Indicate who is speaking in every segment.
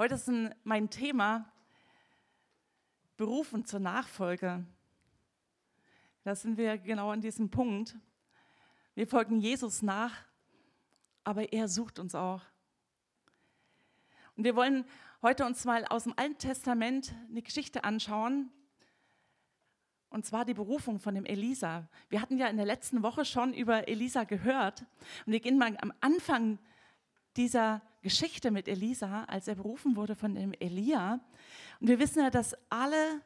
Speaker 1: Heute ist ein, mein Thema Berufen zur Nachfolge. Da sind wir genau an diesem Punkt. Wir folgen Jesus nach, aber er sucht uns auch. Und wir wollen heute uns mal aus dem Alten Testament eine Geschichte anschauen, und zwar die Berufung von dem Elisa. Wir hatten ja in der letzten Woche schon über Elisa gehört. Und wir gehen mal am Anfang dieser Geschichte mit Elisa, als er berufen wurde von dem Elia. Und wir wissen ja, dass alle,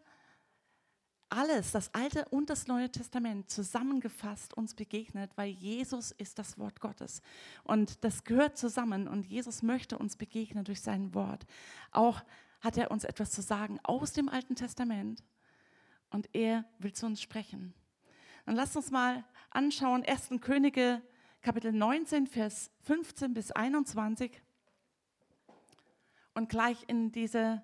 Speaker 1: alles, das Alte und das Neue Testament zusammengefasst uns begegnet, weil Jesus ist das Wort Gottes. Und das gehört zusammen und Jesus möchte uns begegnen durch sein Wort. Auch hat er uns etwas zu sagen aus dem Alten Testament und er will zu uns sprechen. Dann lasst uns mal anschauen, 1. Könige, Kapitel 19, Vers 15 bis 21 und gleich in diese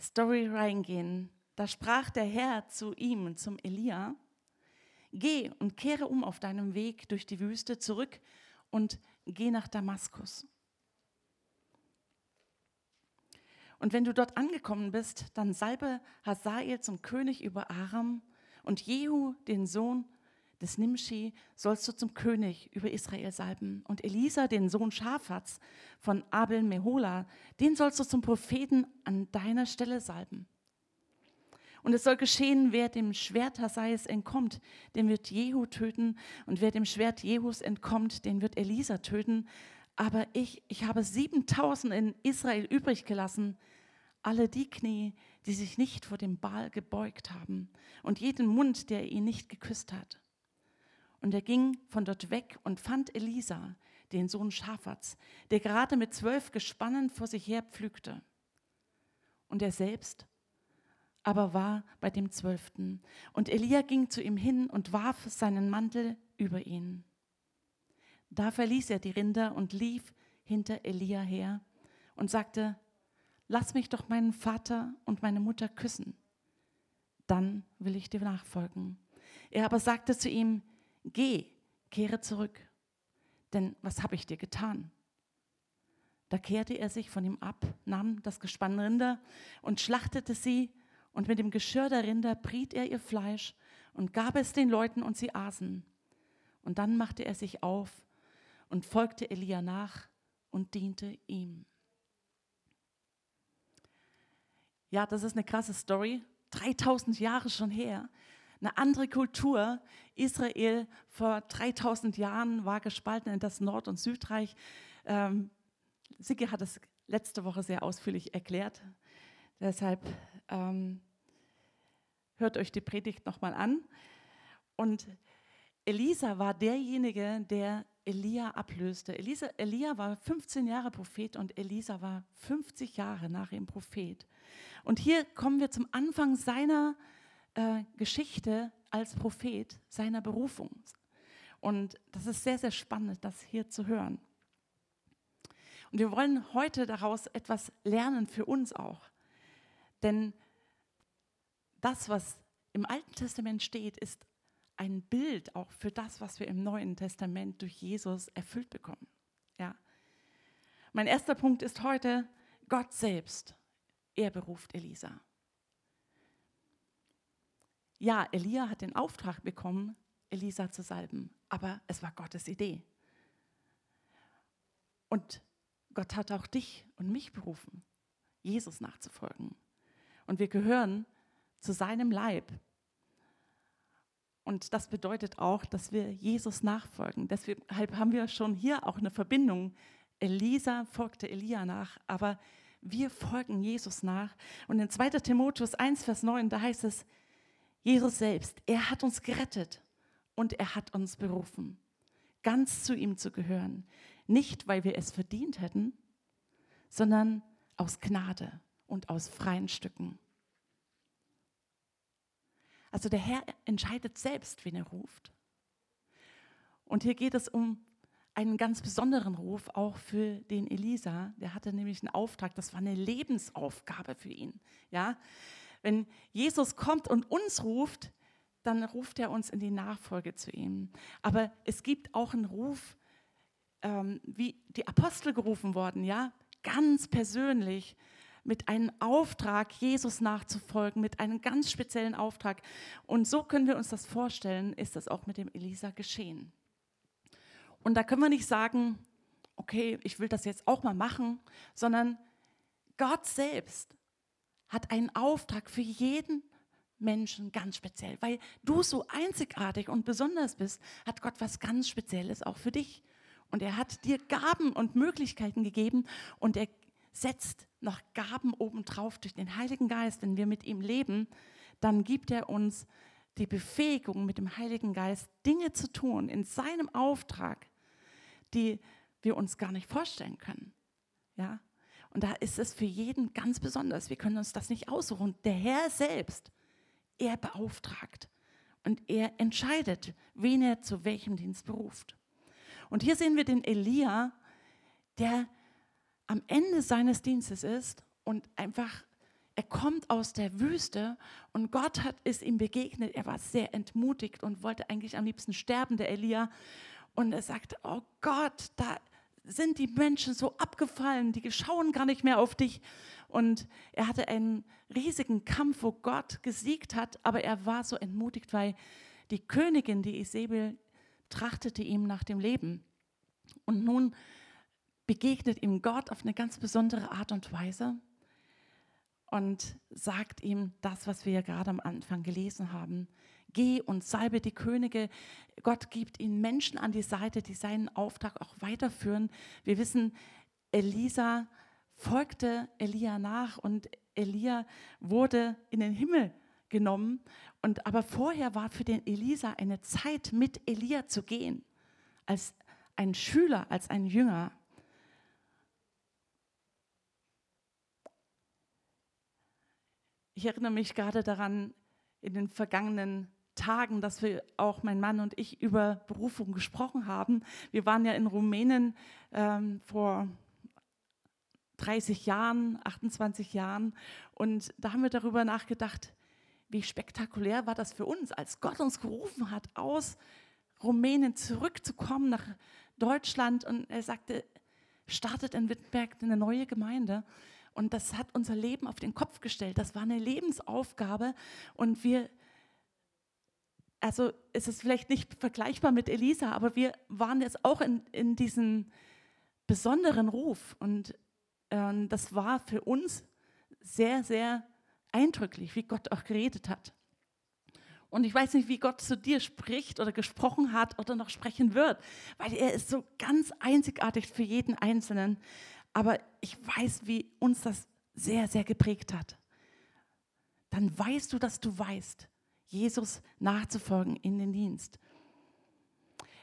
Speaker 1: Story reingehen. Da sprach der Herr zu ihm, zum Elia, geh und kehre um auf deinem Weg durch die Wüste zurück und geh nach Damaskus. Und wenn du dort angekommen bist, dann salbe Hazael zum König über Aram und Jehu, den Sohn des Nimshi, sollst du zum König über Israel salben. Und Elisa, den Sohn Schafats von Abel Mehola, den sollst du zum Propheten an deiner Stelle salben. Und es soll geschehen, wer dem Schwert Hasaias entkommt, den wird Jehu töten. Und wer dem Schwert Jehus entkommt, den wird Elisa töten aber ich, ich habe 7000 in Israel übrig gelassen, alle die Knie, die sich nicht vor dem Baal gebeugt haben und jeden Mund, der ihn nicht geküsst hat. Und er ging von dort weg und fand Elisa, den Sohn Schafats, der gerade mit zwölf Gespannen vor sich her pflügte. Und er selbst aber war bei dem Zwölften. Und Elia ging zu ihm hin und warf seinen Mantel über ihn. Da verließ er die Rinder und lief hinter Elia her und sagte, lass mich doch meinen Vater und meine Mutter küssen, dann will ich dir nachfolgen. Er aber sagte zu ihm, geh, kehre zurück, denn was habe ich dir getan? Da kehrte er sich von ihm ab, nahm das Gespann Rinder und schlachtete sie, und mit dem Geschirr der Rinder briet er ihr Fleisch und gab es den Leuten, und sie aßen. Und dann machte er sich auf und folgte Elia nach und diente ihm. Ja, das ist eine krasse Story. 3000 Jahre schon her. Eine andere Kultur. Israel vor 3000 Jahren war gespalten in das Nord- und Südreich. Ähm, Sigge hat es letzte Woche sehr ausführlich erklärt. Deshalb ähm, hört euch die Predigt nochmal an. Und Elisa war derjenige, der Elia ablöste. Elisa, Elia war 15 Jahre Prophet und Elisa war 50 Jahre nach ihm Prophet. Und hier kommen wir zum Anfang seiner äh, Geschichte als Prophet, seiner Berufung. Und das ist sehr, sehr spannend, das hier zu hören. Und wir wollen heute daraus etwas lernen für uns auch. Denn das, was im Alten Testament steht, ist ein Bild auch für das, was wir im Neuen Testament durch Jesus erfüllt bekommen. Ja. Mein erster Punkt ist heute Gott selbst. Er beruft Elisa. Ja, Elia hat den Auftrag bekommen, Elisa zu salben, aber es war Gottes Idee. Und Gott hat auch dich und mich berufen, Jesus nachzufolgen. Und wir gehören zu seinem Leib, und das bedeutet auch, dass wir Jesus nachfolgen. Deshalb haben wir schon hier auch eine Verbindung. Elisa folgte Elia nach, aber wir folgen Jesus nach. Und in 2. Timotheus 1, Vers 9, da heißt es, Jesus selbst, er hat uns gerettet und er hat uns berufen, ganz zu ihm zu gehören. Nicht, weil wir es verdient hätten, sondern aus Gnade und aus freien Stücken. Also der Herr entscheidet selbst, wen er ruft. Und hier geht es um einen ganz besonderen Ruf auch für den Elisa. Der hatte nämlich einen Auftrag, das war eine Lebensaufgabe für ihn. Ja? Wenn Jesus kommt und uns ruft, dann ruft er uns in die Nachfolge zu ihm. Aber es gibt auch einen Ruf, ähm, wie die Apostel gerufen worden, ja, ganz persönlich mit einem Auftrag, Jesus nachzufolgen, mit einem ganz speziellen Auftrag. Und so können wir uns das vorstellen, ist das auch mit dem Elisa geschehen. Und da können wir nicht sagen, okay, ich will das jetzt auch mal machen, sondern Gott selbst hat einen Auftrag für jeden Menschen ganz speziell. Weil du so einzigartig und besonders bist, hat Gott was ganz Spezielles auch für dich. Und er hat dir Gaben und Möglichkeiten gegeben und er setzt noch Gaben obendrauf durch den Heiligen Geist. Wenn wir mit ihm leben, dann gibt er uns die Befähigung, mit dem Heiligen Geist Dinge zu tun in seinem Auftrag, die wir uns gar nicht vorstellen können. Ja? Und da ist es für jeden ganz besonders. Wir können uns das nicht aussuchen. Der Herr selbst, er beauftragt und er entscheidet, wen er zu welchem Dienst beruft. Und hier sehen wir den Elia, der am Ende seines Dienstes ist und einfach, er kommt aus der Wüste und Gott hat, ist ihm begegnet. Er war sehr entmutigt und wollte eigentlich am liebsten sterben, der Elia. Und er sagte, oh Gott, da sind die Menschen so abgefallen, die schauen gar nicht mehr auf dich. Und er hatte einen riesigen Kampf, wo Gott gesiegt hat, aber er war so entmutigt, weil die Königin, die Isabel, trachtete ihm nach dem Leben. Und nun begegnet ihm Gott auf eine ganz besondere Art und Weise und sagt ihm das, was wir ja gerade am Anfang gelesen haben. Geh und salbe die Könige. Gott gibt ihnen Menschen an die Seite, die seinen Auftrag auch weiterführen. Wir wissen, Elisa folgte Elia nach und Elia wurde in den Himmel genommen. Und aber vorher war für den Elisa eine Zeit, mit Elia zu gehen, als ein Schüler, als ein Jünger. Ich erinnere mich gerade daran, in den vergangenen Tagen, dass wir auch mein Mann und ich über Berufung gesprochen haben. Wir waren ja in Rumänien ähm, vor 30 Jahren, 28 Jahren und da haben wir darüber nachgedacht, wie spektakulär war das für uns, als Gott uns gerufen hat, aus Rumänien zurückzukommen nach Deutschland und er sagte, startet in Wittenberg eine neue Gemeinde. Und das hat unser Leben auf den Kopf gestellt. Das war eine Lebensaufgabe und wir also ist es vielleicht nicht vergleichbar mit Elisa, aber wir waren jetzt auch in, in diesem besonderen Ruf. Und äh, das war für uns sehr, sehr eindrücklich, wie Gott auch geredet hat. Und ich weiß nicht, wie Gott zu dir spricht oder gesprochen hat oder noch sprechen wird, weil er ist so ganz einzigartig für jeden Einzelnen. Aber ich weiß, wie uns das sehr, sehr geprägt hat. Dann weißt du, dass du weißt, Jesus nachzufolgen in den Dienst.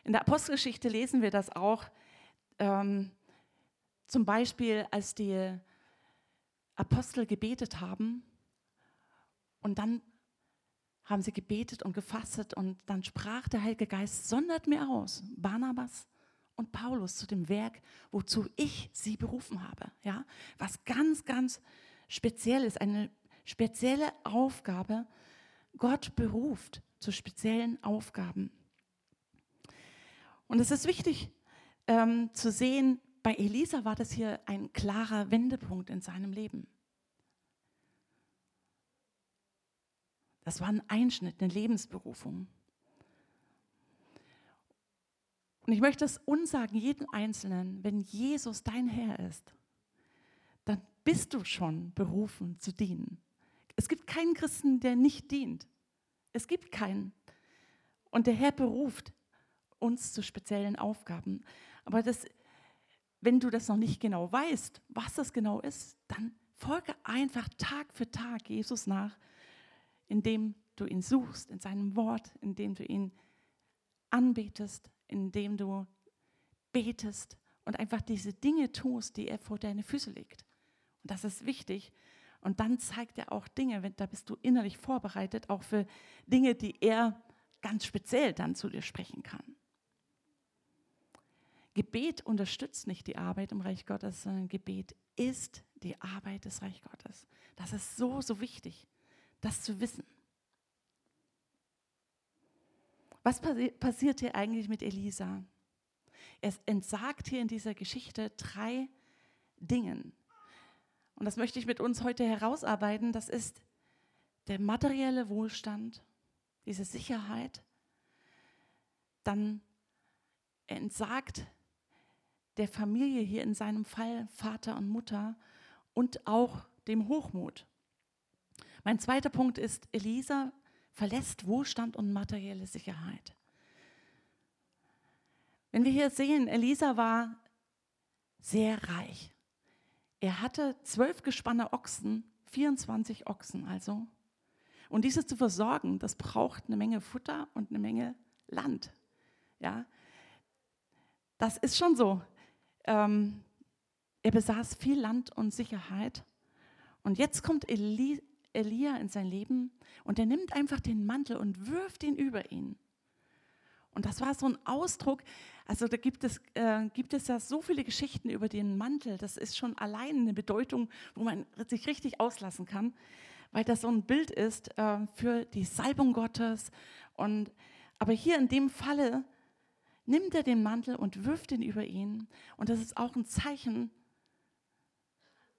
Speaker 1: In der Apostelgeschichte lesen wir das auch, ähm, zum Beispiel als die Apostel gebetet haben und dann haben sie gebetet und gefastet und dann sprach der Heilige Geist, sondert mir aus, Barnabas und Paulus zu dem Werk, wozu ich sie berufen habe. Ja? Was ganz, ganz speziell ist, eine spezielle Aufgabe, Gott beruft zu speziellen Aufgaben. Und es ist wichtig ähm, zu sehen, bei Elisa war das hier ein klarer Wendepunkt in seinem Leben. Das war ein Einschnitt, eine Lebensberufung. Und ich möchte es uns sagen, jeden Einzelnen, wenn Jesus dein Herr ist, dann bist du schon berufen zu dienen. Es gibt keinen Christen, der nicht dient. Es gibt keinen. Und der Herr beruft uns zu speziellen Aufgaben. Aber das, wenn du das noch nicht genau weißt, was das genau ist, dann folge einfach Tag für Tag Jesus nach, indem du ihn suchst in seinem Wort, indem du ihn anbetest, indem du betest und einfach diese Dinge tust, die er vor deine Füße legt. Und das ist wichtig, und dann zeigt er auch Dinge, wenn, da bist du innerlich vorbereitet, auch für Dinge, die er ganz speziell dann zu dir sprechen kann. Gebet unterstützt nicht die Arbeit im Reich Gottes, sondern Gebet ist die Arbeit des Reich Gottes. Das ist so, so wichtig, das zu wissen. Was passi passiert hier eigentlich mit Elisa? Er entsagt hier in dieser Geschichte drei Dingen. Und das möchte ich mit uns heute herausarbeiten, das ist der materielle Wohlstand, diese Sicherheit, dann entsagt der Familie hier in seinem Fall Vater und Mutter und auch dem Hochmut. Mein zweiter Punkt ist, Elisa verlässt Wohlstand und materielle Sicherheit. Wenn wir hier sehen, Elisa war sehr reich. Er hatte zwölf gespanne Ochsen, 24 Ochsen also. Und diese zu versorgen, das braucht eine Menge Futter und eine Menge Land. Ja, das ist schon so. Ähm, er besaß viel Land und Sicherheit. Und jetzt kommt Eli, Elia in sein Leben und er nimmt einfach den Mantel und wirft ihn über ihn. Und das war so ein Ausdruck, also da gibt es, äh, gibt es ja so viele Geschichten über den Mantel, das ist schon allein eine Bedeutung, wo man sich richtig auslassen kann, weil das so ein Bild ist äh, für die Salbung Gottes. Und, aber hier in dem Falle nimmt er den Mantel und wirft ihn über ihn. Und das ist auch ein Zeichen,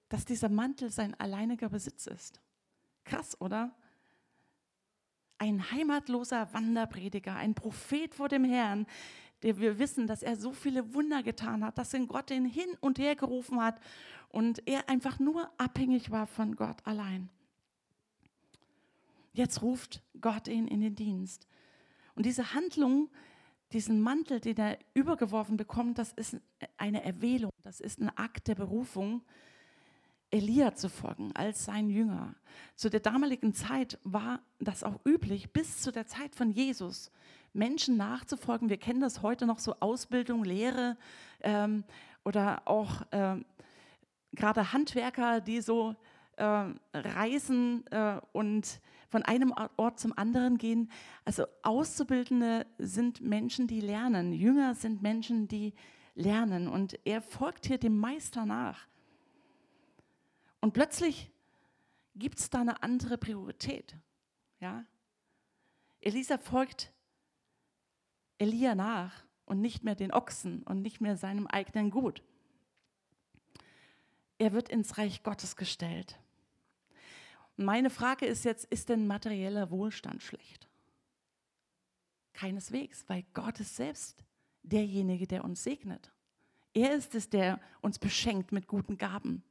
Speaker 1: dass dieser Mantel sein alleiniger Besitz ist. Krass, oder? Ein heimatloser Wanderprediger, ein Prophet vor dem Herrn, wir wissen, dass er so viele Wunder getan hat, dass ihn Gott ihn hin und her gerufen hat und er einfach nur abhängig war von Gott allein. Jetzt ruft Gott ihn in den Dienst. Und diese Handlung, diesen Mantel, den er übergeworfen bekommt, das ist eine Erwählung, das ist ein Akt der Berufung. Elia zu folgen als sein Jünger. Zu der damaligen Zeit war das auch üblich, bis zu der Zeit von Jesus, Menschen nachzufolgen. Wir kennen das heute noch so Ausbildung, Lehre ähm, oder auch ähm, gerade Handwerker, die so äh, reisen äh, und von einem Ort zum anderen gehen. Also Auszubildende sind Menschen, die lernen. Jünger sind Menschen, die lernen. Und er folgt hier dem Meister nach. Und plötzlich gibt es da eine andere Priorität. Ja? Elisa folgt Elia nach und nicht mehr den Ochsen und nicht mehr seinem eigenen Gut. Er wird ins Reich Gottes gestellt. Meine Frage ist jetzt, ist denn materieller Wohlstand schlecht? Keineswegs, weil Gott ist selbst derjenige, der uns segnet. Er ist es, der uns beschenkt mit guten Gaben.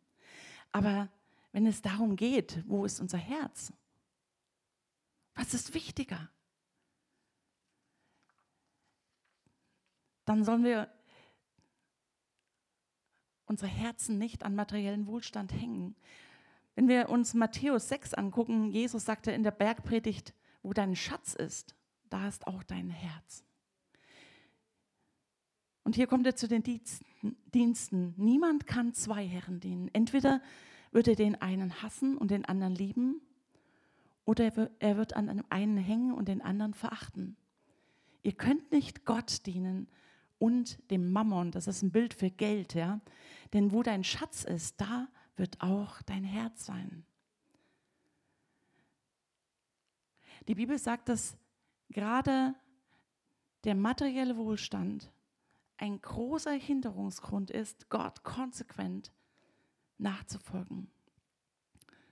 Speaker 1: Aber wenn es darum geht, wo ist unser Herz? Was ist wichtiger? Dann sollen wir unsere Herzen nicht an materiellen Wohlstand hängen. Wenn wir uns Matthäus 6 angucken, Jesus sagte in der Bergpredigt, wo dein Schatz ist, da ist auch dein Herz. Und hier kommt er zu den Diensten. Niemand kann zwei Herren dienen. Entweder wird er den einen hassen und den anderen lieben, oder er wird an einem einen hängen und den anderen verachten. Ihr könnt nicht Gott dienen und dem Mammon, das ist ein Bild für Geld, ja. Denn wo dein Schatz ist, da wird auch dein Herz sein. Die Bibel sagt, dass gerade der materielle Wohlstand ein großer Hinderungsgrund ist, Gott konsequent nachzufolgen.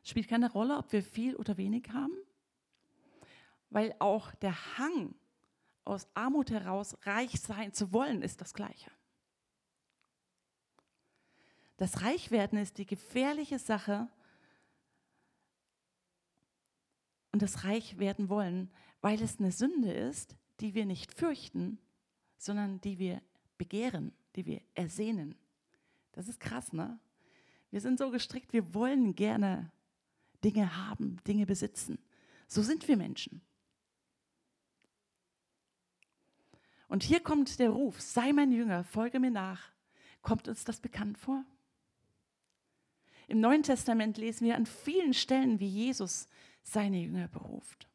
Speaker 1: Es spielt keine Rolle, ob wir viel oder wenig haben, weil auch der Hang aus Armut heraus reich sein zu wollen, ist das gleiche. Das Reichwerden ist die gefährliche Sache und das Reichwerden wollen, weil es eine Sünde ist, die wir nicht fürchten, sondern die wir begehren, die wir ersehnen. Das ist krass, ne? Wir sind so gestrickt, wir wollen gerne Dinge haben, Dinge besitzen. So sind wir Menschen. Und hier kommt der Ruf, sei mein Jünger, folge mir nach. Kommt uns das bekannt vor? Im Neuen Testament lesen wir an vielen Stellen, wie Jesus seine Jünger beruft.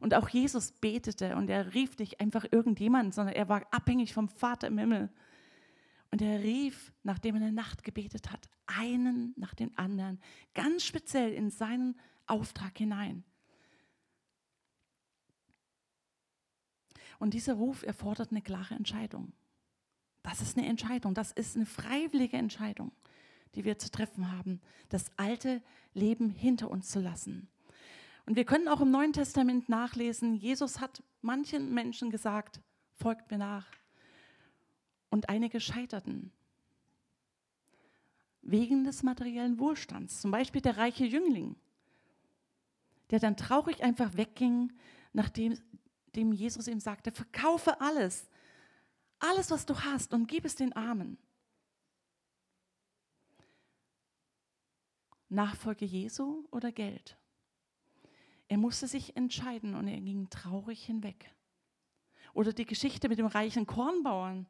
Speaker 1: Und auch Jesus betete und er rief nicht einfach irgendjemand, sondern er war abhängig vom Vater im Himmel. Und er rief, nachdem er eine Nacht gebetet hat, einen nach dem anderen, ganz speziell in seinen Auftrag hinein. Und dieser Ruf erfordert eine klare Entscheidung. Das ist eine Entscheidung, das ist eine freiwillige Entscheidung die wir zu treffen haben, das alte Leben hinter uns zu lassen. Und wir können auch im Neuen Testament nachlesen, Jesus hat manchen Menschen gesagt, folgt mir nach. Und einige scheiterten wegen des materiellen Wohlstands. Zum Beispiel der reiche Jüngling, der dann traurig einfach wegging, nachdem dem Jesus ihm sagte, verkaufe alles, alles, was du hast und gib es den Armen. Nachfolge Jesu oder Geld? Er musste sich entscheiden und er ging traurig hinweg. Oder die Geschichte mit dem reichen Kornbauern,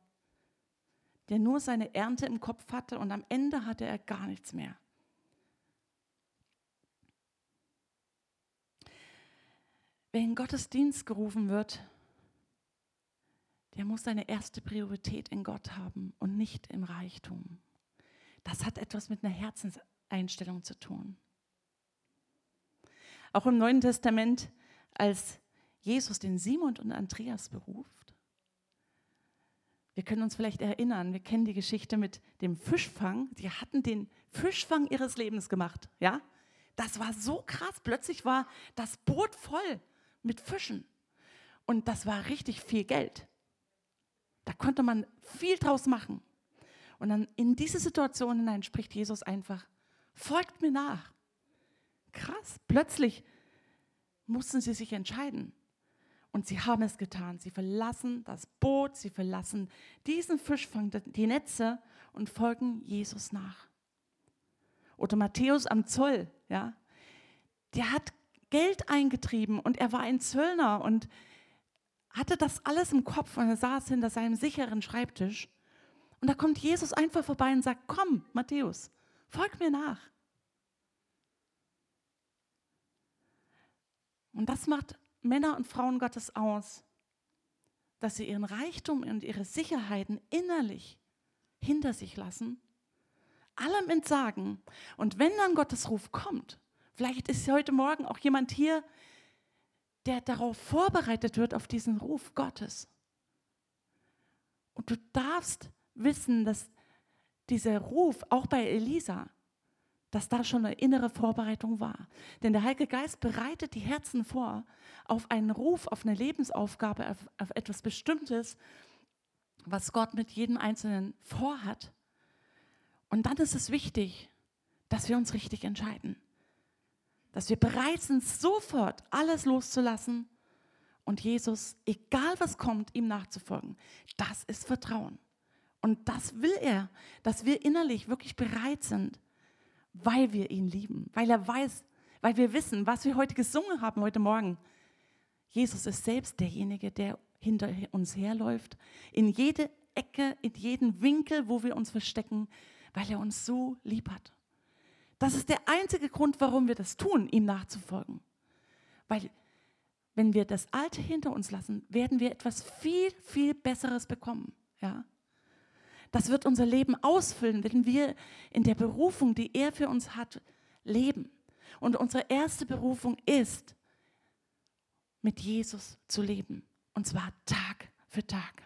Speaker 1: der nur seine Ernte im Kopf hatte und am Ende hatte er gar nichts mehr. Wer in Gottesdienst gerufen wird, der muss seine erste Priorität in Gott haben und nicht im Reichtum. Das hat etwas mit einer Herzenseinstellung zu tun. Auch im Neuen Testament, als Jesus den Simon und Andreas beruft, wir können uns vielleicht erinnern, wir kennen die Geschichte mit dem Fischfang. Die hatten den Fischfang ihres Lebens gemacht, ja? Das war so krass. Plötzlich war das Boot voll mit Fischen. Und das war richtig viel Geld. Da konnte man viel draus machen. Und dann in diese Situation hinein spricht Jesus einfach, folgt mir nach. Krass, plötzlich mussten sie sich entscheiden. Und sie haben es getan. Sie verlassen das Boot, sie verlassen diesen Fischfang, die Netze und folgen Jesus nach. Oder Matthäus am Zoll, ja, der hat Geld eingetrieben und er war ein Zöllner und hatte das alles im Kopf und er saß hinter seinem sicheren Schreibtisch. Und da kommt Jesus einfach vorbei und sagt, komm, Matthäus, folg mir nach. Und das macht Männer und Frauen Gottes aus, dass sie ihren Reichtum und ihre Sicherheiten innerlich hinter sich lassen, allem entsagen. Und wenn dann Gottes Ruf kommt, Vielleicht ist heute Morgen auch jemand hier, der darauf vorbereitet wird, auf diesen Ruf Gottes. Und du darfst wissen, dass dieser Ruf, auch bei Elisa, dass da schon eine innere Vorbereitung war. Denn der Heilige Geist bereitet die Herzen vor auf einen Ruf, auf eine Lebensaufgabe, auf, auf etwas Bestimmtes, was Gott mit jedem Einzelnen vorhat. Und dann ist es wichtig, dass wir uns richtig entscheiden dass wir bereit sind, sofort alles loszulassen und Jesus, egal was kommt, ihm nachzufolgen. Das ist Vertrauen. Und das will er, dass wir innerlich wirklich bereit sind, weil wir ihn lieben, weil er weiß, weil wir wissen, was wir heute gesungen haben, heute Morgen. Jesus ist selbst derjenige, der hinter uns herläuft, in jede Ecke, in jeden Winkel, wo wir uns verstecken, weil er uns so lieb hat. Das ist der einzige Grund, warum wir das tun, ihm nachzufolgen. Weil wenn wir das Alte hinter uns lassen, werden wir etwas viel, viel Besseres bekommen. Ja? Das wird unser Leben ausfüllen, wenn wir in der Berufung, die er für uns hat, leben. Und unsere erste Berufung ist, mit Jesus zu leben. Und zwar Tag für Tag.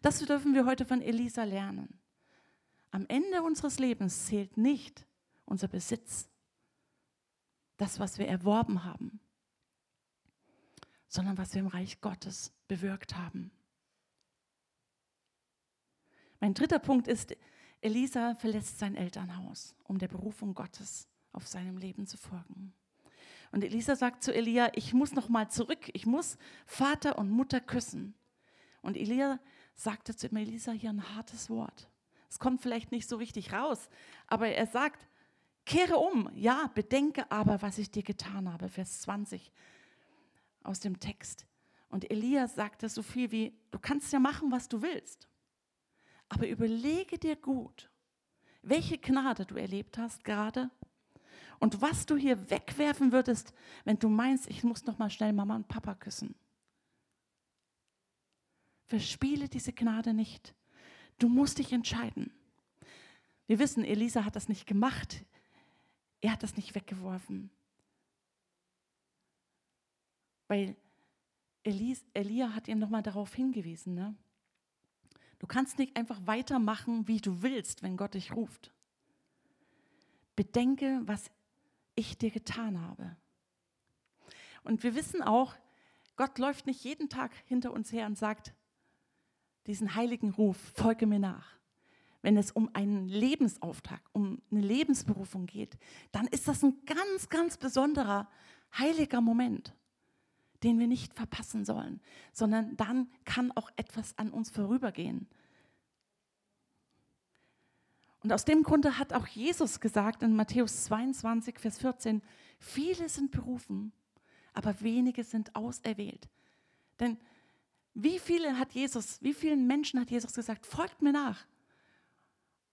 Speaker 1: Das dürfen wir heute von Elisa lernen. Am Ende unseres Lebens zählt nicht, unser Besitz, das, was wir erworben haben, sondern was wir im Reich Gottes bewirkt haben. Mein dritter Punkt ist, Elisa verlässt sein Elternhaus, um der Berufung Gottes auf seinem Leben zu folgen. Und Elisa sagt zu Elia, ich muss noch mal zurück, ich muss Vater und Mutter küssen. Und Elia sagte zu Elisa hier ein hartes Wort. Es kommt vielleicht nicht so richtig raus, aber er sagt, Kehre um, ja, bedenke aber, was ich dir getan habe. Vers 20 aus dem Text. Und Elia sagte so viel wie, du kannst ja machen, was du willst, aber überlege dir gut, welche Gnade du erlebt hast gerade und was du hier wegwerfen würdest, wenn du meinst, ich muss noch mal schnell Mama und Papa küssen. Verspiele diese Gnade nicht. Du musst dich entscheiden. Wir wissen, Elisa hat das nicht gemacht. Er hat das nicht weggeworfen. Weil Elis, Elia hat ihm nochmal darauf hingewiesen. Ne? Du kannst nicht einfach weitermachen, wie du willst, wenn Gott dich ruft. bedenke, was ich dir getan habe. Und wir wissen auch, Gott läuft nicht jeden Tag hinter uns her und sagt diesen heiligen Ruf, folge mir nach. Wenn es um einen Lebensauftrag, um eine Lebensberufung geht, dann ist das ein ganz, ganz besonderer, heiliger Moment, den wir nicht verpassen sollen, sondern dann kann auch etwas an uns vorübergehen. Und aus dem Grunde hat auch Jesus gesagt in Matthäus 22, Vers 14, viele sind berufen, aber wenige sind auserwählt. Denn wie viele hat Jesus, wie vielen Menschen hat Jesus gesagt, folgt mir nach?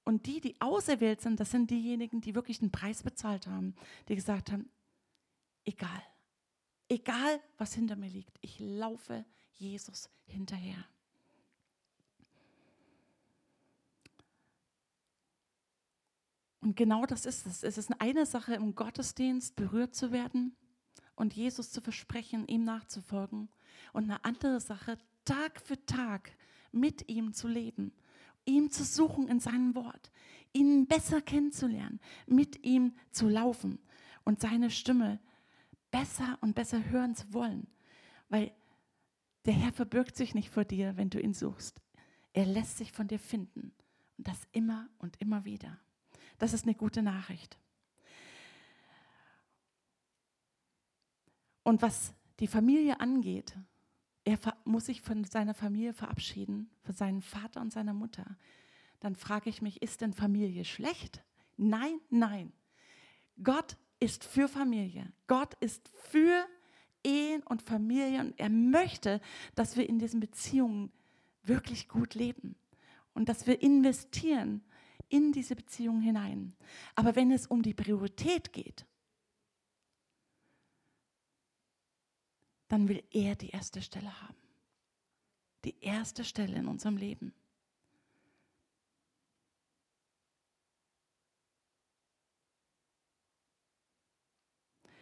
Speaker 1: Und die, die auserwählt sind, das sind diejenigen, die wirklich den Preis bezahlt haben, die gesagt haben, egal, egal was hinter mir liegt, ich laufe Jesus hinterher. Und genau das ist es. Es ist eine Sache, im Gottesdienst berührt zu werden und Jesus zu versprechen, ihm nachzufolgen. Und eine andere Sache, Tag für Tag mit ihm zu leben, ihm zu suchen in seinem Wort, ihn besser kennenzulernen, mit ihm zu laufen und seine Stimme besser und besser hören zu wollen. Weil der Herr verbirgt sich nicht vor dir, wenn du ihn suchst. Er lässt sich von dir finden. Und das immer und immer wieder. Das ist eine gute Nachricht. Und was die Familie angeht, muss sich von seiner Familie verabschieden, von seinem Vater und seiner Mutter. Dann frage ich mich, ist denn Familie schlecht? Nein, nein. Gott ist für Familie. Gott ist für Ehen und Familie und er möchte, dass wir in diesen Beziehungen wirklich gut leben und dass wir investieren in diese Beziehungen hinein. Aber wenn es um die Priorität geht, dann will er die erste Stelle haben. Die erste Stelle in unserem Leben.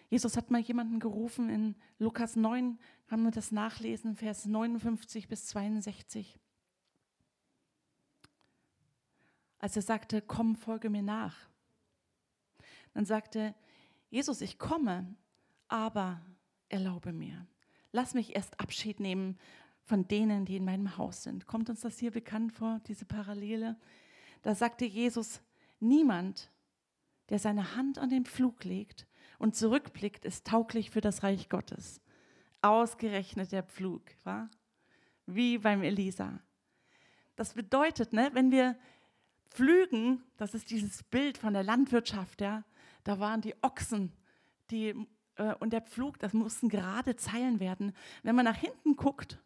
Speaker 1: Jesus hat mal jemanden gerufen in Lukas 9, kann man das nachlesen, Vers 59 bis 62. Als er sagte, komm, folge mir nach. Dann sagte Jesus, ich komme, aber erlaube mir. Lass mich erst Abschied nehmen von denen, die in meinem Haus sind. Kommt uns das hier bekannt vor, diese Parallele? Da sagte Jesus, niemand, der seine Hand an den Pflug legt und zurückblickt, ist tauglich für das Reich Gottes. Ausgerechnet der Pflug, war? Wie beim Elisa. Das bedeutet, ne, wenn wir pflügen, das ist dieses Bild von der Landwirtschaft, ja, da waren die Ochsen, die äh, und der Pflug, das mussten gerade Zeilen werden. Wenn man nach hinten guckt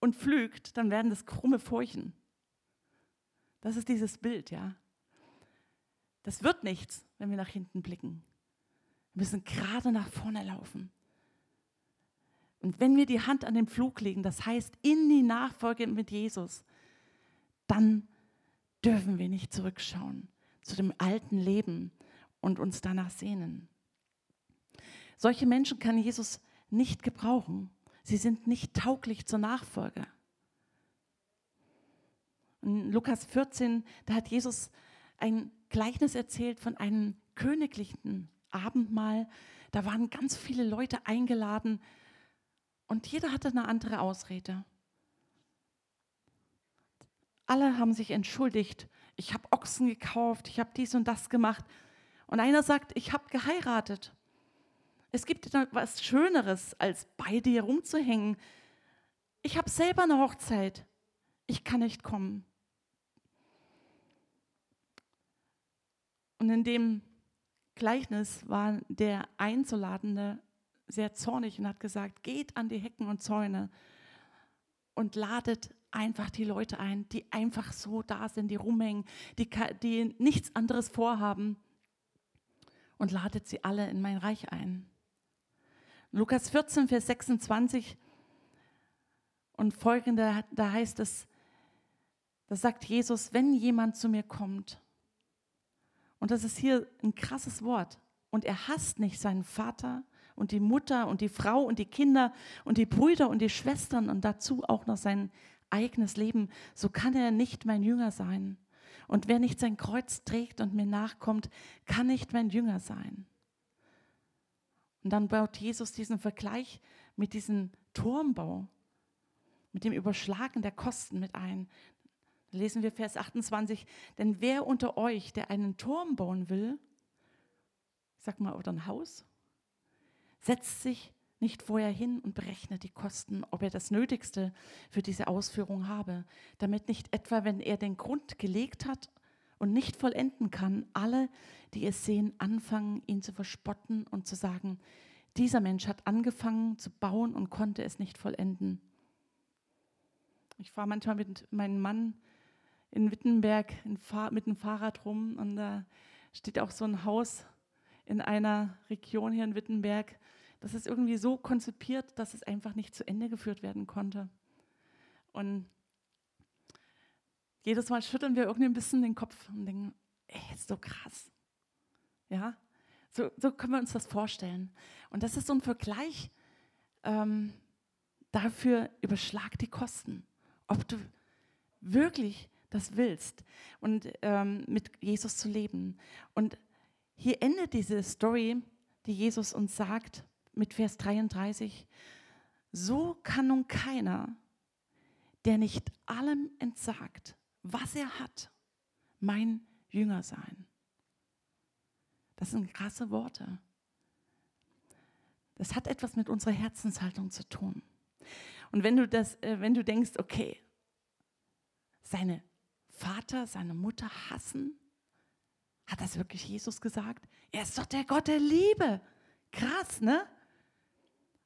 Speaker 1: und pflügt, dann werden das krumme Furchen. Das ist dieses Bild, ja. Das wird nichts, wenn wir nach hinten blicken. Wir müssen gerade nach vorne laufen. Und wenn wir die Hand an den Pflug legen, das heißt in die Nachfolge mit Jesus, dann dürfen wir nicht zurückschauen zu dem alten Leben und uns danach sehnen. Solche Menschen kann Jesus nicht gebrauchen. Sie sind nicht tauglich zur Nachfolge. In Lukas 14, da hat Jesus ein Gleichnis erzählt von einem königlichen Abendmahl. Da waren ganz viele Leute eingeladen und jeder hatte eine andere Ausrede. Alle haben sich entschuldigt. Ich habe Ochsen gekauft, ich habe dies und das gemacht. Und einer sagt, ich habe geheiratet. Es gibt etwas Schöneres, als bei dir rumzuhängen. Ich habe selber eine Hochzeit. Ich kann nicht kommen. Und in dem Gleichnis war der Einzuladende sehr zornig und hat gesagt, geht an die Hecken und Zäune und ladet einfach die Leute ein, die einfach so da sind, die rumhängen, die, die nichts anderes vorhaben und ladet sie alle in mein Reich ein. Lukas 14, Vers 26 und folgende, da heißt es, da sagt Jesus, wenn jemand zu mir kommt, und das ist hier ein krasses Wort, und er hasst nicht seinen Vater und die Mutter und die Frau und die Kinder und die Brüder und die Schwestern und dazu auch noch sein eigenes Leben, so kann er nicht mein Jünger sein. Und wer nicht sein Kreuz trägt und mir nachkommt, kann nicht mein Jünger sein. Und dann baut Jesus diesen Vergleich mit diesem Turmbau, mit dem Überschlagen der Kosten mit ein. Lesen wir Vers 28, denn wer unter euch, der einen Turm bauen will, sag mal, oder ein Haus, setzt sich nicht vorher hin und berechnet die Kosten, ob er das Nötigste für diese Ausführung habe, damit nicht etwa, wenn er den Grund gelegt hat und nicht vollenden kann, alle, die es sehen, anfangen, ihn zu verspotten und zu sagen, dieser Mensch hat angefangen zu bauen und konnte es nicht vollenden. Ich fahre manchmal mit meinem Mann in Wittenberg mit dem Fahrrad rum und da steht auch so ein Haus in einer Region hier in Wittenberg das ist irgendwie so konzipiert, dass es einfach nicht zu Ende geführt werden konnte. Und jedes Mal schütteln wir irgendwie ein bisschen den Kopf und denken, ey, ist so krass. Ja, so, so können wir uns das vorstellen. Und das ist so ein Vergleich ähm, dafür, überschlag die Kosten. Ob du wirklich das willst und ähm, mit Jesus zu leben. Und hier endet diese Story, die Jesus uns sagt, mit Vers 33, so kann nun keiner, der nicht allem entsagt, was er hat, mein Jünger sein. Das sind krasse Worte. Das hat etwas mit unserer Herzenshaltung zu tun. Und wenn du das, äh, wenn du denkst, okay, seine Vater, seine Mutter hassen, hat das wirklich Jesus gesagt? Er ist doch der Gott der Liebe. Krass, ne?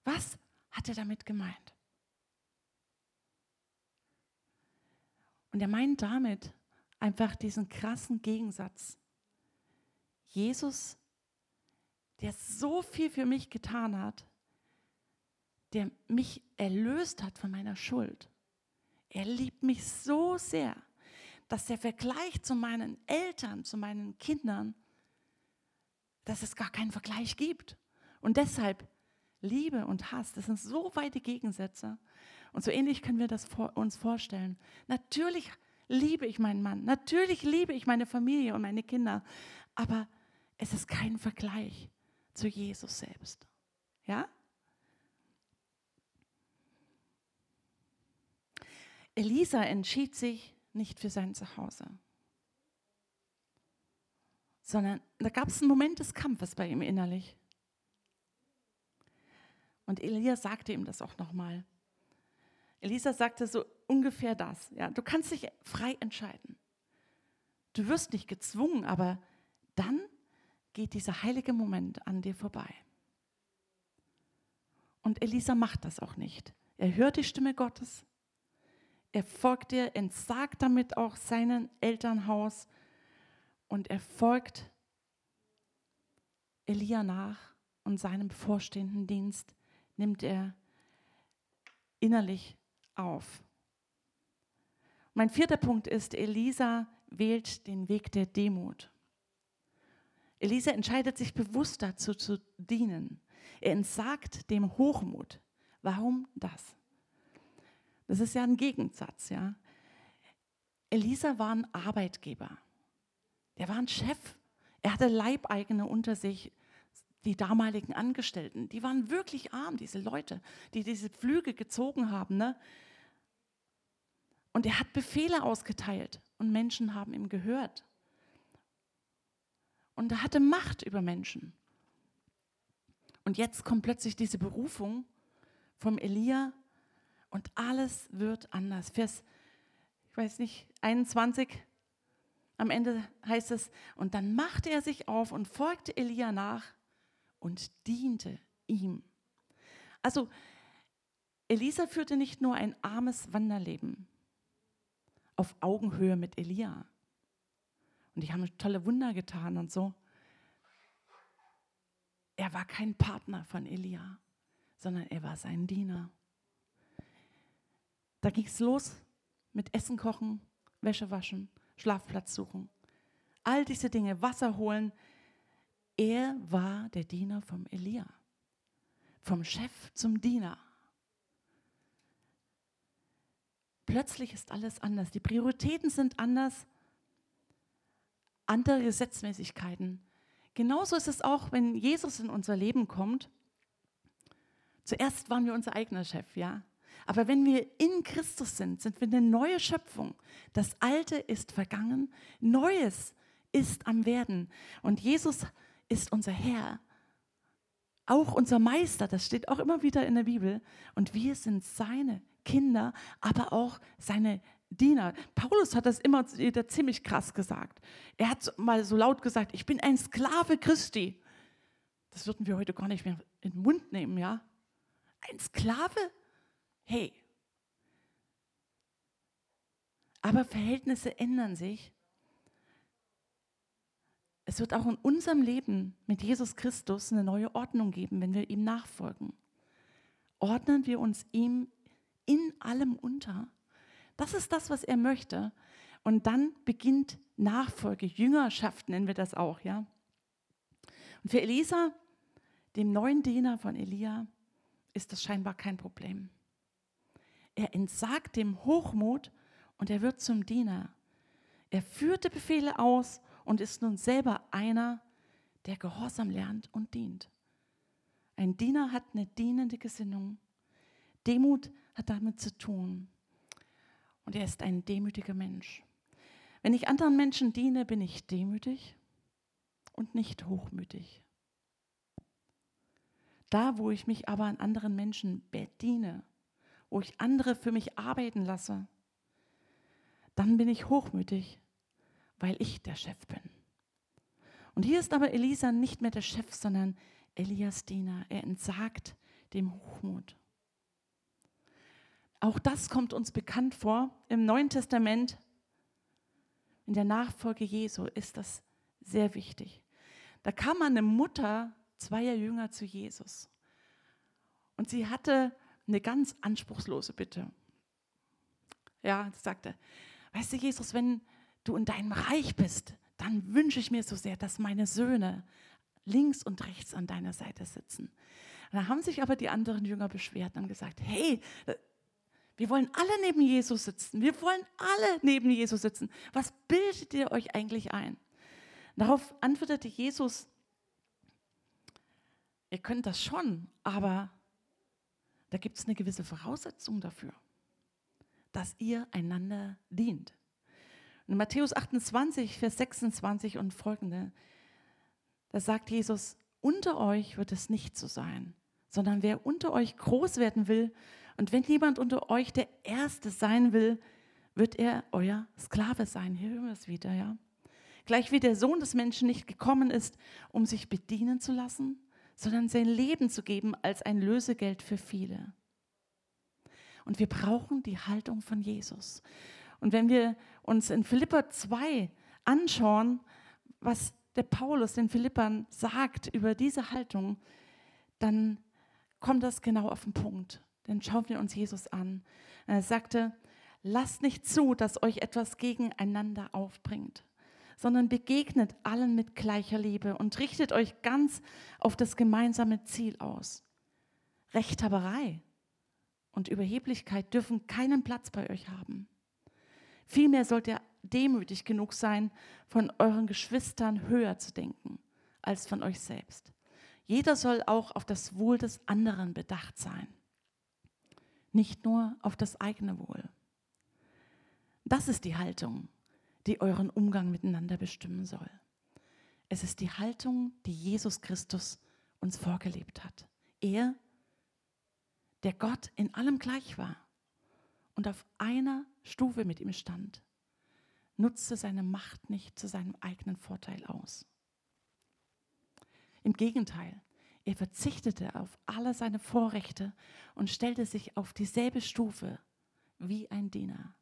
Speaker 1: Was hat er damit gemeint? Und er meint damit einfach diesen krassen Gegensatz. Jesus, der so viel für mich getan hat, der mich erlöst hat von meiner Schuld. Er liebt mich so sehr, dass der Vergleich zu meinen Eltern, zu meinen Kindern, dass es gar keinen Vergleich gibt. Und deshalb Liebe und Hass, das sind so weite Gegensätze. Und so ähnlich können wir das vor, uns vorstellen. Natürlich liebe ich meinen Mann, natürlich liebe ich meine Familie und meine Kinder, aber es ist kein Vergleich zu Jesus selbst. Ja? Elisa entschied sich nicht für sein Zuhause, sondern da gab es einen Moment des Kampfes bei ihm innerlich. Und Elia sagte ihm das auch nochmal. Elisa sagte so ungefähr das. Ja, du kannst dich frei entscheiden. Du wirst nicht gezwungen, aber dann geht dieser heilige Moment an dir vorbei. Und Elisa macht das auch nicht. Er hört die Stimme Gottes. Er folgt ihr, entsagt damit auch seinem Elternhaus und er folgt Elia nach und seinem bevorstehenden Dienst nimmt er innerlich auf. Mein vierter Punkt ist, Elisa wählt den Weg der Demut. Elisa entscheidet sich bewusst dazu zu dienen. Er entsagt dem Hochmut. Warum das? Das ist ja ein Gegensatz, ja. Elisa war ein Arbeitgeber. Er war ein Chef. Er hatte Leibeigene unter sich die damaligen Angestellten, die waren wirklich arm, diese Leute, die diese Flüge gezogen haben. Ne? Und er hat Befehle ausgeteilt und Menschen haben ihm gehört. Und er hatte Macht über Menschen. Und jetzt kommt plötzlich diese Berufung vom Elia und alles wird anders. Vers, ich weiß nicht, 21, am Ende heißt es, und dann machte er sich auf und folgte Elia nach und diente ihm. Also Elisa führte nicht nur ein armes Wanderleben auf Augenhöhe mit Elia. Und die haben tolle Wunder getan und so. Er war kein Partner von Elia, sondern er war sein Diener. Da ging es los mit Essen kochen, Wäsche waschen, Schlafplatz suchen. All diese Dinge, Wasser holen, er war der Diener vom Elia, vom Chef zum Diener. Plötzlich ist alles anders. Die Prioritäten sind anders. andere Gesetzmäßigkeiten. Genauso ist es auch, wenn Jesus in unser Leben kommt. Zuerst waren wir unser eigener Chef, ja. Aber wenn wir in Christus sind, sind wir eine neue Schöpfung. Das Alte ist vergangen, Neues ist am Werden. Und Jesus ist unser Herr, auch unser Meister, das steht auch immer wieder in der Bibel. Und wir sind seine Kinder, aber auch seine Diener. Paulus hat das immer wieder ziemlich krass gesagt. Er hat mal so laut gesagt, ich bin ein Sklave Christi. Das würden wir heute gar nicht mehr in den Mund nehmen, ja? Ein Sklave? Hey. Aber Verhältnisse ändern sich. Es wird auch in unserem Leben mit Jesus Christus eine neue Ordnung geben, wenn wir ihm nachfolgen. Ordnen wir uns ihm in allem unter. Das ist das, was er möchte. Und dann beginnt Nachfolge, Jüngerschaft nennen wir das auch, ja. Und für Elisa, dem neuen Diener von Elia, ist das scheinbar kein Problem. Er entsagt dem Hochmut und er wird zum Diener. Er führte Befehle aus und ist nun selber einer, der Gehorsam lernt und dient. Ein Diener hat eine dienende Gesinnung. Demut hat damit zu tun. Und er ist ein demütiger Mensch. Wenn ich anderen Menschen diene, bin ich demütig und nicht hochmütig. Da, wo ich mich aber an anderen Menschen bediene, wo ich andere für mich arbeiten lasse, dann bin ich hochmütig, weil ich der Chef bin. Und hier ist aber Elisa nicht mehr der Chef, sondern Elias Diener. Er entsagt dem Hochmut. Auch das kommt uns bekannt vor. Im Neuen Testament, in der Nachfolge Jesu, ist das sehr wichtig. Da kam eine Mutter zweier Jünger zu Jesus. Und sie hatte eine ganz anspruchslose Bitte. Ja, sie sagte, weißt du, Jesus, wenn du in deinem Reich bist, dann wünsche ich mir so sehr, dass meine Söhne links und rechts an deiner Seite sitzen. Und da haben sich aber die anderen Jünger beschwert und gesagt, hey, wir wollen alle neben Jesus sitzen. Wir wollen alle neben Jesus sitzen. Was bildet ihr euch eigentlich ein? Darauf antwortete Jesus, ihr könnt das schon, aber da gibt es eine gewisse Voraussetzung dafür, dass ihr einander dient. In Matthäus 28, Vers 26 und folgende, da sagt Jesus, unter euch wird es nicht so sein, sondern wer unter euch groß werden will und wenn jemand unter euch der Erste sein will, wird er euer Sklave sein. Hier hören wir es wieder, ja. Gleich wie der Sohn des Menschen nicht gekommen ist, um sich bedienen zu lassen, sondern sein Leben zu geben als ein Lösegeld für viele. Und wir brauchen die Haltung von Jesus. Und wenn wir uns in Philippa 2 anschauen, was der Paulus den Philippern sagt über diese Haltung, dann kommt das genau auf den Punkt. Dann schauen wir uns Jesus an. Er sagte, lasst nicht zu, dass euch etwas gegeneinander aufbringt, sondern begegnet allen mit gleicher Liebe und richtet euch ganz auf das gemeinsame Ziel aus. Rechthaberei und Überheblichkeit dürfen keinen Platz bei euch haben. Vielmehr sollt ihr demütig genug sein, von euren Geschwistern höher zu denken als von euch selbst. Jeder soll auch auf das Wohl des anderen bedacht sein nicht nur auf das eigene Wohl. Das ist die Haltung, die euren Umgang miteinander bestimmen soll. Es ist die Haltung, die Jesus Christus uns vorgelebt hat. Er, der Gott in allem gleich war und auf einer Stufe mit ihm stand, nutzte seine Macht nicht zu seinem eigenen Vorteil aus. Im Gegenteil, er verzichtete auf alle seine Vorrechte und stellte sich auf dieselbe Stufe wie ein Diener.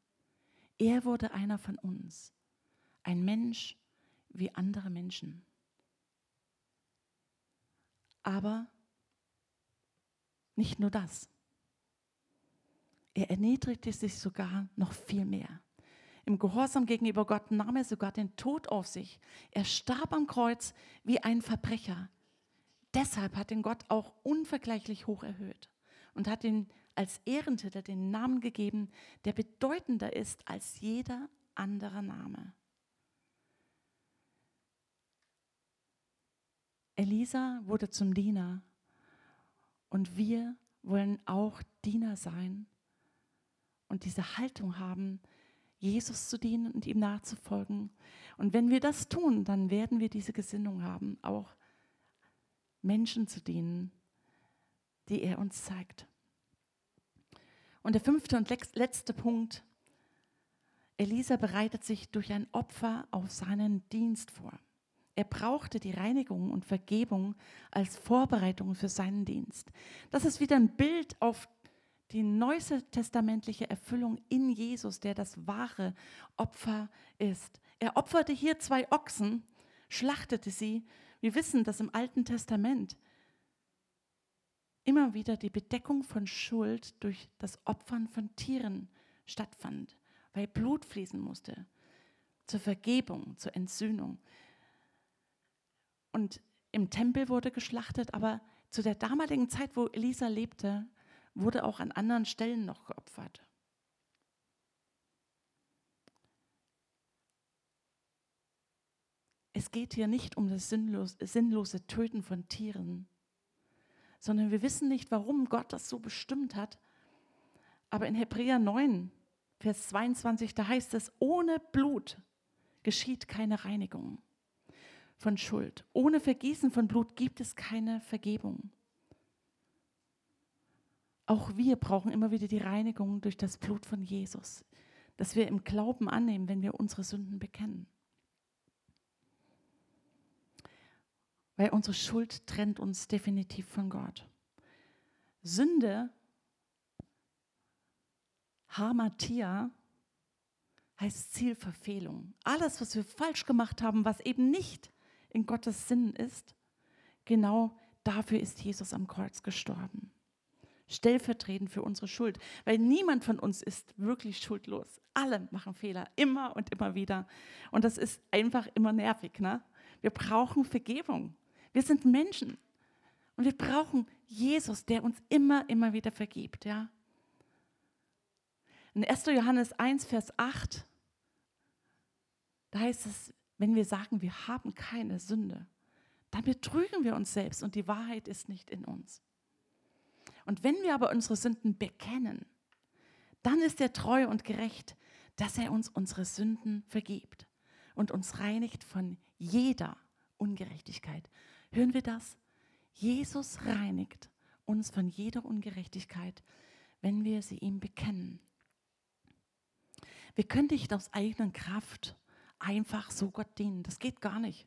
Speaker 1: Er wurde einer von uns, ein Mensch wie andere Menschen. Aber nicht nur das. Er erniedrigte sich sogar noch viel mehr. Im Gehorsam gegenüber Gott nahm er sogar den Tod auf sich. Er starb am Kreuz wie ein Verbrecher. Deshalb hat ihn Gott auch unvergleichlich hoch erhöht und hat ihm als Ehrentitel den Namen gegeben, der bedeutender ist als jeder andere Name. Elisa wurde zum Diener und wir wollen auch Diener sein und diese Haltung haben, Jesus zu dienen und ihm nachzufolgen. Und wenn wir das tun, dann werden wir diese Gesinnung haben, auch Menschen zu dienen, die er uns zeigt. Und der fünfte und letzte Punkt, Elisa bereitet sich durch ein Opfer auf seinen Dienst vor. Er brauchte die Reinigung und Vergebung als Vorbereitung für seinen Dienst. Das ist wieder ein Bild auf die neutestamentliche Erfüllung in Jesus, der das wahre Opfer ist. Er opferte hier zwei Ochsen, schlachtete sie. Wir wissen, dass im Alten Testament immer wieder die Bedeckung von Schuld durch das Opfern von Tieren stattfand, weil Blut fließen musste zur Vergebung, zur Entsühnung. Und im Tempel wurde geschlachtet, aber zu der damaligen Zeit, wo Elisa lebte, wurde auch an anderen Stellen noch geopfert. Es geht hier nicht um das sinnlose, Töten von Tieren, sondern wir wissen nicht, warum Gott das so bestimmt hat. Aber in Hebräer 9, Vers 22, da heißt es, ohne Blut geschieht keine Reinigung von Schuld. Ohne Vergießen von Blut gibt es keine Vergebung. Auch wir brauchen immer wieder die Reinigung durch das Blut von Jesus, das wir im Glauben annehmen, wenn wir unsere Sünden bekennen. Weil unsere Schuld trennt uns definitiv von Gott. Sünde, Hamatia, heißt Zielverfehlung. Alles, was wir falsch gemacht haben, was eben nicht in Gottes Sinn ist, genau dafür ist Jesus am Kreuz gestorben. Stellvertretend für unsere Schuld, weil niemand von uns ist wirklich schuldlos. Alle machen Fehler, immer und immer wieder. Und das ist einfach immer nervig. Ne? Wir brauchen Vergebung. Wir sind Menschen und wir brauchen Jesus, der uns immer, immer wieder vergibt. Ja? In 1. Johannes 1, Vers 8, da heißt es, wenn wir sagen, wir haben keine Sünde, dann betrügen wir uns selbst und die Wahrheit ist nicht in uns. Und wenn wir aber unsere Sünden bekennen, dann ist er treu und gerecht, dass er uns unsere Sünden vergibt und uns reinigt von jeder Ungerechtigkeit. Hören wir das? Jesus reinigt uns von jeder Ungerechtigkeit, wenn wir sie ihm bekennen. Wir können nicht aus eigener Kraft einfach so Gott dienen. Das geht gar nicht.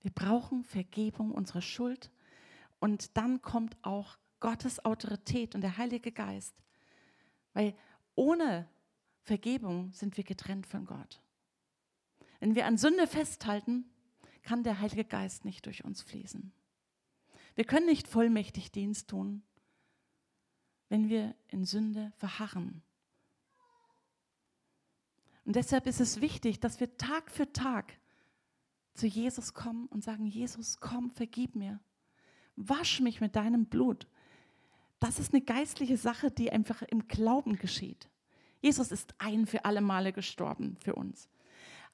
Speaker 1: Wir brauchen Vergebung unserer Schuld und dann kommt auch Gottes Autorität und der Heilige Geist. Weil ohne Vergebung sind wir getrennt von Gott. Wenn wir an Sünde festhalten, kann der Heilige Geist nicht durch uns fließen. Wir können nicht vollmächtig Dienst tun, wenn wir in Sünde verharren. Und deshalb ist es wichtig, dass wir Tag für Tag zu Jesus kommen und sagen, Jesus, komm, vergib mir. Wasch mich mit deinem Blut. Das ist eine geistliche Sache, die einfach im Glauben geschieht. Jesus ist ein für alle Male gestorben für uns.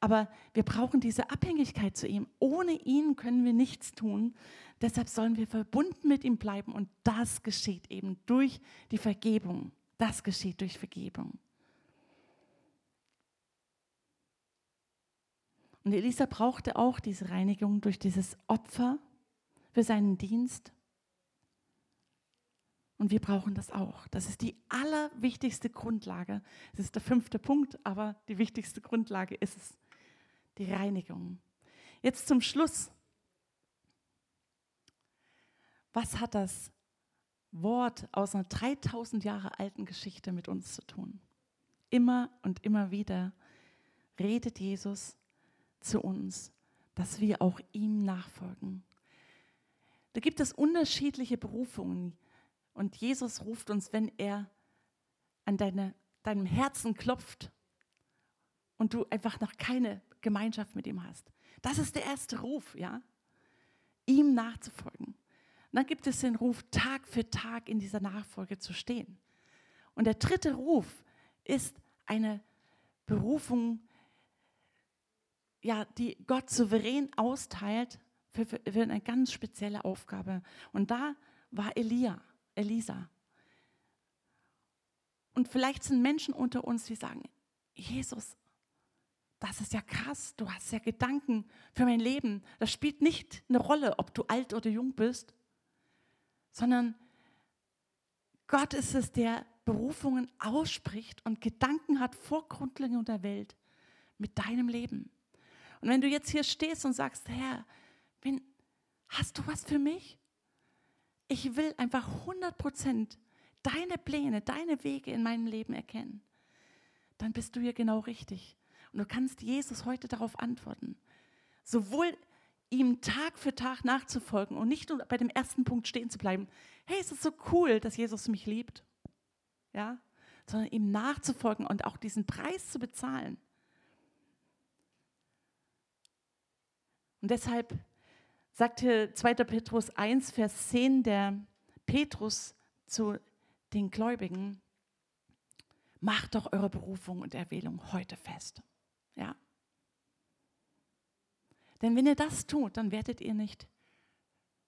Speaker 1: Aber wir brauchen diese Abhängigkeit zu ihm. Ohne ihn können wir nichts tun. Deshalb sollen wir verbunden mit ihm bleiben. Und das geschieht eben durch die Vergebung. Das geschieht durch Vergebung. Und Elisa brauchte auch diese Reinigung durch dieses Opfer für seinen Dienst. Und wir brauchen das auch. Das ist die allerwichtigste Grundlage. Das ist der fünfte Punkt, aber die wichtigste Grundlage ist es die Reinigung. Jetzt zum Schluss. Was hat das Wort aus einer 3000 Jahre alten Geschichte mit uns zu tun? Immer und immer wieder redet Jesus zu uns, dass wir auch ihm nachfolgen. Da gibt es unterschiedliche Berufungen und Jesus ruft uns, wenn er an deine, deinem Herzen klopft und du einfach noch keine Gemeinschaft mit ihm hast. Das ist der erste Ruf, ja, ihm nachzufolgen. Und dann gibt es den Ruf, Tag für Tag in dieser Nachfolge zu stehen. Und der dritte Ruf ist eine Berufung, ja, die Gott souverän austeilt für, für, für eine ganz spezielle Aufgabe. Und da war Elia, Elisa. Und vielleicht sind Menschen unter uns, die sagen, Jesus, das ist ja krass, du hast ja Gedanken für mein Leben. Das spielt nicht eine Rolle, ob du alt oder jung bist, sondern Gott ist es, der Berufungen ausspricht und Gedanken hat vor Grundlegung der Welt mit deinem Leben. Und wenn du jetzt hier stehst und sagst, Herr, wenn, hast du was für mich? Ich will einfach 100 Prozent deine Pläne, deine Wege in meinem Leben erkennen. Dann bist du hier genau richtig. Und du kannst Jesus heute darauf antworten. Sowohl ihm Tag für Tag nachzufolgen und nicht nur bei dem ersten Punkt stehen zu bleiben. Hey, es ist so cool, dass Jesus mich liebt. Ja? Sondern ihm nachzufolgen und auch diesen Preis zu bezahlen. Und deshalb sagt hier 2. Petrus 1, Vers 10, der Petrus zu den Gläubigen, macht doch eure Berufung und Erwählung heute fest. Ja. Denn wenn ihr das tut, dann werdet ihr nicht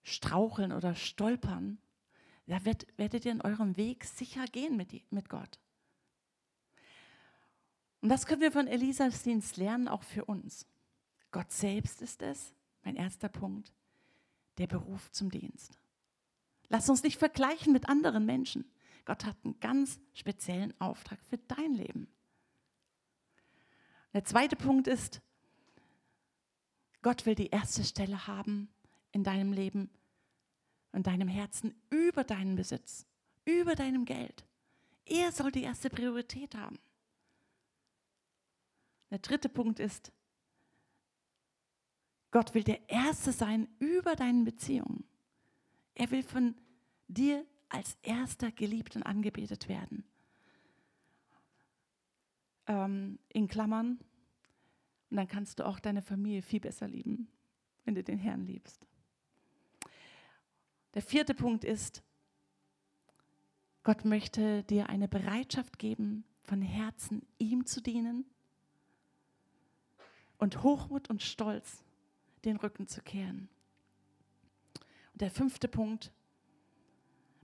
Speaker 1: straucheln oder stolpern. Da werdet, ihr in eurem Weg sicher gehen mit, mit Gott. Und das können wir von Elisas Dienst lernen, auch für uns. Gott selbst ist es, mein erster Punkt, der Beruf zum Dienst. Lass uns nicht vergleichen mit anderen Menschen. Gott hat einen ganz speziellen Auftrag für dein Leben. Der zweite Punkt ist, Gott will die erste Stelle haben in deinem Leben und deinem Herzen über deinen Besitz, über deinem Geld. Er soll die erste Priorität haben. Der dritte Punkt ist, Gott will der Erste sein über deinen Beziehungen. Er will von dir als Erster geliebt und angebetet werden. Ähm, in Klammern. Und dann kannst du auch deine Familie viel besser lieben, wenn du den Herrn liebst. Der vierte Punkt ist, Gott möchte dir eine Bereitschaft geben, von Herzen ihm zu dienen und Hochmut und Stolz den Rücken zu kehren. Und der fünfte Punkt,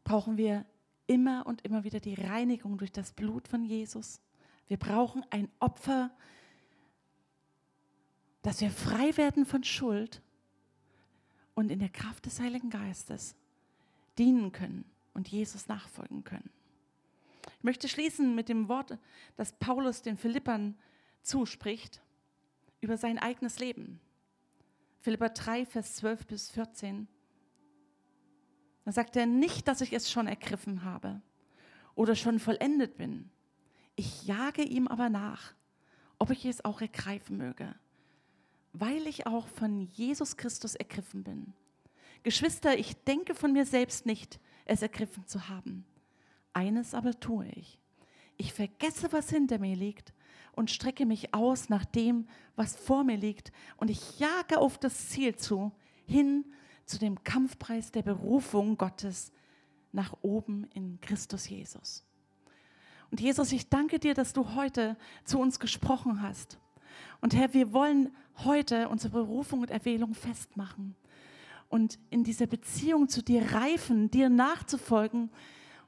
Speaker 1: brauchen wir immer und immer wieder die Reinigung durch das Blut von Jesus. Wir brauchen ein Opfer, dass wir frei werden von Schuld und in der Kraft des Heiligen Geistes dienen können und Jesus nachfolgen können. Ich möchte schließen mit dem Wort, das Paulus den Philippern zuspricht über sein eigenes Leben. Philippa 3, Vers 12 bis 14. Da sagt er nicht, dass ich es schon ergriffen habe oder schon vollendet bin. Ich jage ihm aber nach, ob ich es auch ergreifen möge, weil ich auch von Jesus Christus ergriffen bin. Geschwister, ich denke von mir selbst nicht, es ergriffen zu haben. Eines aber tue ich. Ich vergesse, was hinter mir liegt und strecke mich aus nach dem, was vor mir liegt. Und ich jage auf das Ziel zu, hin zu dem Kampfpreis der Berufung Gottes nach oben in Christus Jesus. Und Jesus, ich danke dir, dass du heute zu uns gesprochen hast. Und Herr, wir wollen heute unsere Berufung und Erwählung festmachen und in dieser Beziehung zu dir reifen, dir nachzufolgen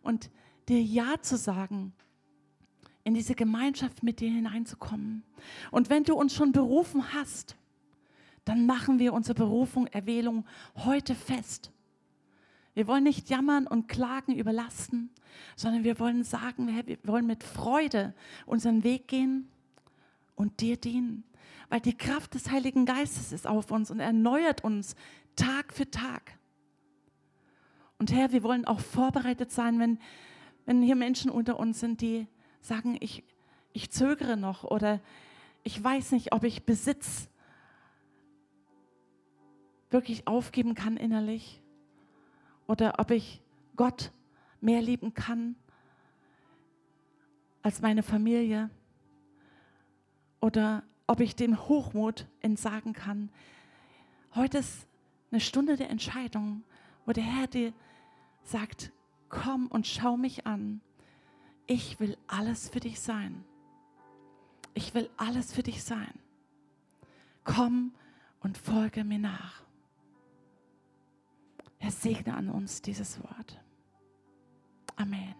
Speaker 1: und dir Ja zu sagen in diese Gemeinschaft mit dir hineinzukommen. Und wenn du uns schon berufen hast, dann machen wir unsere Berufung, Erwählung heute fest. Wir wollen nicht jammern und klagen, überlasten, sondern wir wollen sagen, wir wollen mit Freude unseren Weg gehen und dir dienen. Weil die Kraft des Heiligen Geistes ist auf uns und erneuert uns Tag für Tag. Und Herr, wir wollen auch vorbereitet sein, wenn, wenn hier Menschen unter uns sind, die sagen, ich, ich zögere noch oder ich weiß nicht, ob ich Besitz wirklich aufgeben kann innerlich oder ob ich Gott mehr lieben kann als meine Familie oder ob ich dem Hochmut entsagen kann. Heute ist eine Stunde der Entscheidung, wo der Herr dir sagt, komm und schau mich an ich will alles für dich sein. Ich will alles für dich sein. Komm und folge mir nach. Herr, segne an uns dieses Wort. Amen.